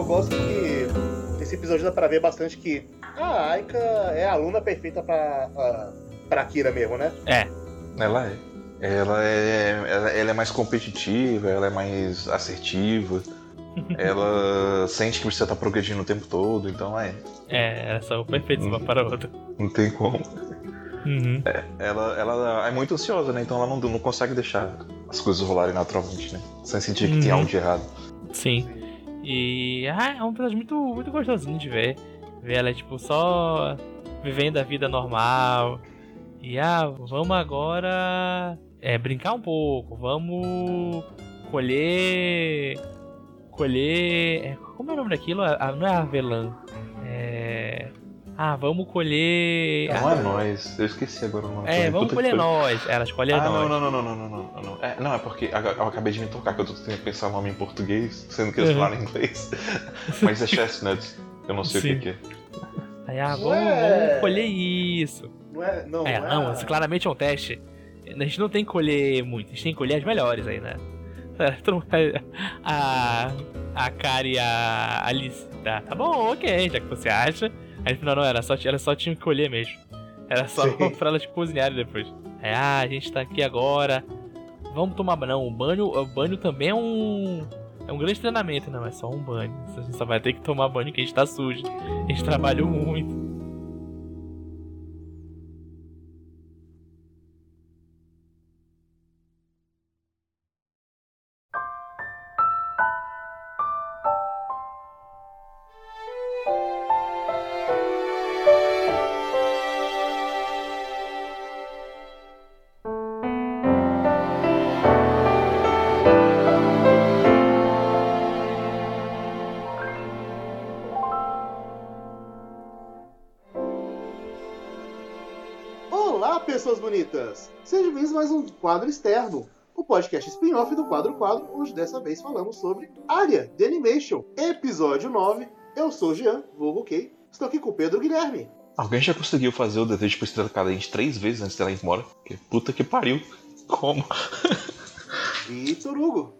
eu gosto que esse episódio dá pra ver bastante que a Aika é a aluna perfeita pra, a, pra Kira mesmo, né? É. Ela é. Ela é, ela, ela é mais competitiva, ela é mais assertiva. ela sente que precisa estar progredindo o tempo todo, então é. É, elas são perfeitas uma para a outra. Não tem como. Uhum. Ela, ela é muito ansiosa, né? Então ela não, não consegue deixar as coisas rolarem naturalmente, né? Sem sentir que tem Uhum. algo de errado. Sim. E ah, é um personagem muito, muito gostosinho de ver. Ver ela, tipo, só vivendo a vida normal. E ah, vamos agora é, brincar um pouco. Vamos colher. Colher. é, como é o nome daquilo? Ah, não é avelã. É. Ah, vamos colher. Não é nós, eu esqueci agora o nome. É, vamos colher nós. Ela escolhe Ah, nós. não, não, não, não, não, não, não, não. É, não, é porque eu acabei de me tocar que eu tô tentando pensar o nome em português, sendo que eles Uhum. falaram em inglês. Mas é chestnut, eu não sei Sim. o que, que é. Aí, ah, vamos, vamos colher isso. Não é. Não, É, não, não, isso claramente é um teste. A gente não tem que colher muito, a gente tem que colher as melhores aí, né? É, A. A Kari e a Alice. Tá, tá bom, ok, já que você acha. Aí no final não, era só, ela só tinha que colher mesmo. Era só Sim. pra elas cozinharem depois. É, ah, a gente tá aqui agora. Vamos tomar banho. Não, o banho, o banho também é um. É um grande treinamento, não é só um banho. A gente só vai ter que tomar banho que a gente tá sujo. A gente trabalhou muito. Pessoas bonitas! Sejam bem-vindos a mais um quadro externo, o podcast spin-off do quadro quadro, onde dessa vez falamos sobre Área de Animation, episódio 9. Eu sou o Jean, vulgo Kay, estou aqui com o Pedro Guilherme. Alguém já conseguiu fazer o desejo pra estrela cadente três vezes antes dela ir embora? Porque puta que pariu. Como? Vitor Hugo.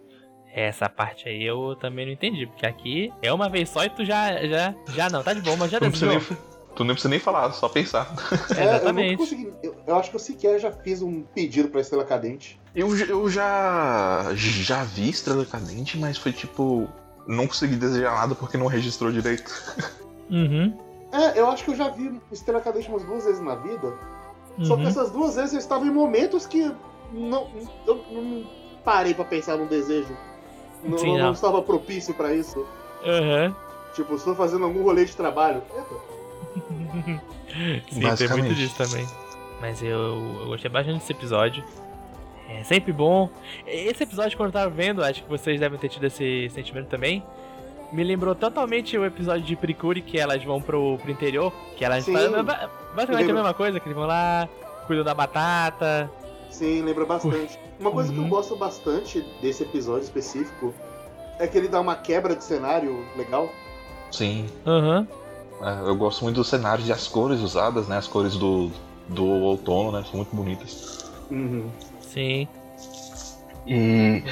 Essa parte aí eu também não entendi, porque aqui é uma vez só e tu já. Já, já não, tá de boa, mas já Tu não, precisa desejou. nem, tu nem precisa nem falar, só pensar. É, Exatamente. Eu, nunca consegui- eu- eu acho que eu sequer já fiz um pedido pra Estrela Cadente. Eu, eu já. já vi estrela cadente, mas foi tipo. Não consegui desejar nada porque não registrou direito. Uhum. É, eu acho que eu já vi Estrela Cadente umas duas vezes na vida. Só que uhum. essas duas vezes eu estava em momentos que não, eu não parei pra pensar num desejo. Não, Sim, não não. estava propício pra isso. Aham. Tipo, estou fazendo algum rolê de trabalho. Eita. Sim, tem muito disso também. Mas eu, eu gostei bastante desse episódio. É sempre bom. Esse episódio, quando eu tava vendo, acho que vocês devem ter tido esse sentimento também. Me lembrou totalmente o episódio de Precure, que elas vão pro, pro interior. Que elas Sim. fazem ba- basicamente a mesma coisa, que eles vão lá, cuidam da batata. Sim, lembra bastante. Uma coisa que eu Uhum. gosto bastante desse episódio específico é que ele dá uma quebra de cenário legal. Sim. Aham. É, eu gosto muito dos cenários e as cores usadas, né? As cores do, do outono, né? São muito bonitas. Uhum. Sim. E.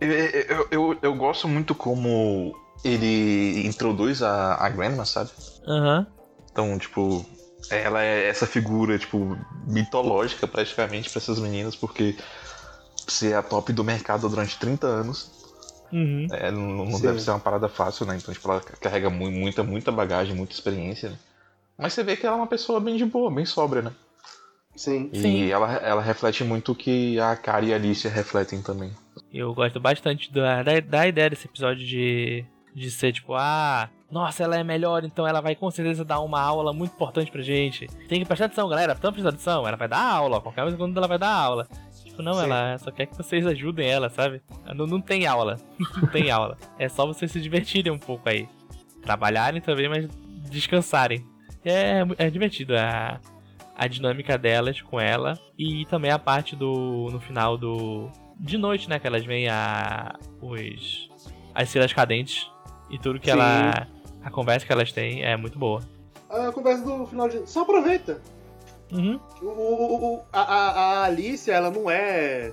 Eu, eu, eu, eu gosto muito como ele introduz a, a Grandma, sabe? Aham. Então, tipo, ela é essa figura, tipo, mitológica praticamente pra essas meninas, porque ser a top do mercado durante 30 anos Uhum. é, não, não deve ser uma parada fácil, né? Então, tipo, ela carrega mu- muita, muita bagagem, muita experiência, né? Mas você vê que ela é uma pessoa bem de boa, bem sóbria, né? Sim. E Sim. ela, ela reflete muito o que a Kari e a Alicia refletem também. Eu gosto bastante da, da, da ideia desse episódio de, de ser tipo, ah, nossa, ela é melhor, então ela vai com certeza dar uma aula muito importante pra gente. Tem que prestar atenção, galera, estão prestando atenção, ela vai dar aula, qualquer vez quando ela vai dar aula. Tipo, não, Sim. ela só quer que vocês ajudem ela, sabe? Não, não tem aula, não tem aula. É só vocês se divertirem um pouco aí. Trabalharem também, mas descansarem. É, é divertido a, a dinâmica delas com ela e também a parte do no final do de noite, né, que elas veem a os as cenas cadentes e tudo que Sim. ela a conversa que elas têm é muito boa. A conversa do final de. Só aproveita. Uhum. O, o- o- a, a, a Alicia, ela não é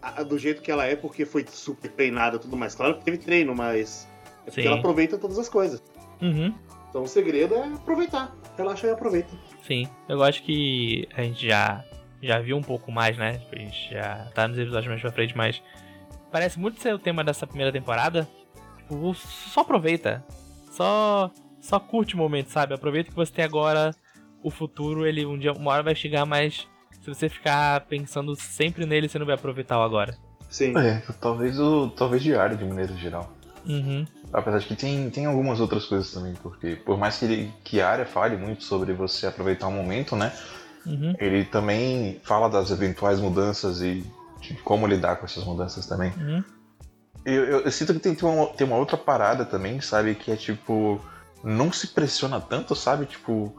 a- do jeito que ela é porque foi super treinada e tudo mais. Claro que teve treino, mas É porque Sim. ela aproveita todas as coisas. Uhum. Então o segredo é aproveitar. Relaxa e aproveita. Sim. Eu gosto que a gente já, já viu um pouco mais, né? Tipo, A gente já tá nos episódios mais pra frente, mas parece muito ser o tema dessa primeira temporada. Tipo, só aproveita. Só, só curte o momento, sabe? Aproveita que você tem agora. O futuro, ele um dia, uma hora vai chegar, mas se você ficar pensando sempre nele, você não vai aproveitar o agora. Sim. É, talvez o. Talvez diário de maneira geral. Uhum. Apesar de que tem, tem algumas outras coisas também, porque por mais que, ele, que a área fale muito sobre você aproveitar o momento, né? Uhum. Ele também fala das eventuais mudanças e de como lidar com essas mudanças também. Uhum. Eu, eu- eu sinto que tem, tem, uma, tem uma outra parada também, sabe? Que é tipo. Não se pressiona tanto, sabe? Tipo.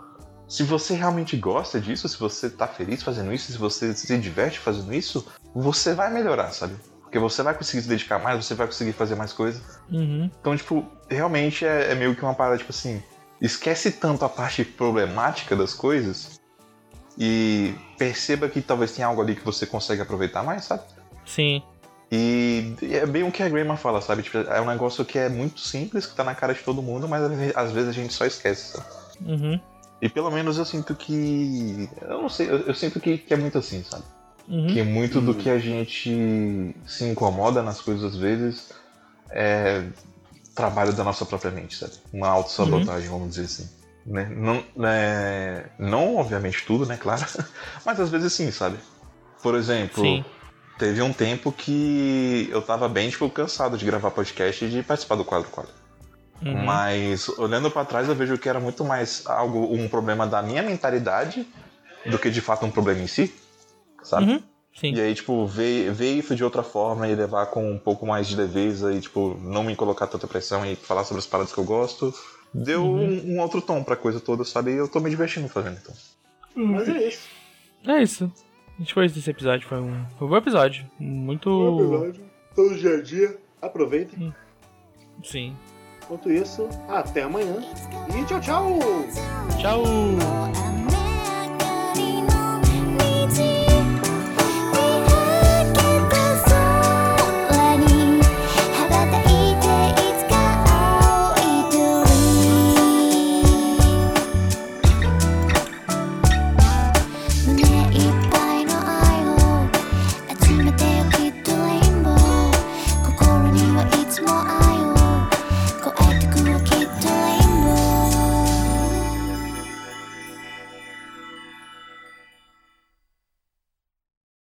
Se você realmente gosta disso, se você tá feliz fazendo isso, se você se diverte fazendo isso, você vai melhorar, sabe? Porque você vai conseguir se dedicar mais, você vai conseguir fazer mais coisas. Uhum. Então, tipo, realmente é, é meio que uma parada, tipo assim, esquece tanto a parte problemática das coisas e perceba que talvez tenha algo ali que você consegue aproveitar mais, sabe? Sim. E é bem o que a Grayman fala, sabe? Tipo, é um negócio que é muito simples, que tá na cara de todo mundo, mas às vezes a gente só esquece, sabe? Uhum. E pelo menos eu sinto que. Eu não sei, eu, eu sinto que, que é muito assim, sabe? Uhum. Que muito do Uhum. que a gente se incomoda nas coisas às vezes é trabalho da nossa própria mente, sabe? Uma autossabotagem, vamos dizer assim. Né? Não, né? não, obviamente, tudo, né? Claro. Mas às vezes sim, sabe? Por exemplo, Sim. teve um tempo que eu tava bem, tipo, cansado de gravar podcast e de participar do quadro quadro. Uhum. Mas olhando pra trás, eu vejo que era muito mais algo, um problema da minha mentalidade do que de fato um problema em si, sabe? Uhum. Sim. E aí, tipo, ver, ver isso de outra forma e levar com um pouco mais de leveza e, tipo, não me colocar tanta pressão e falar sobre as paradas que eu gosto, deu Uhum. um, um outro tom pra coisa toda, sabe? E eu tô me divertindo fazendo, então. Mas é isso. É isso. A gente foi desse episódio, foi um, foi um bom episódio. Muito. Bom episódio. Todo dia a dia. Aproveitem. Sim. Enquanto isso, até amanhã. E tchau, tchau! Tchau!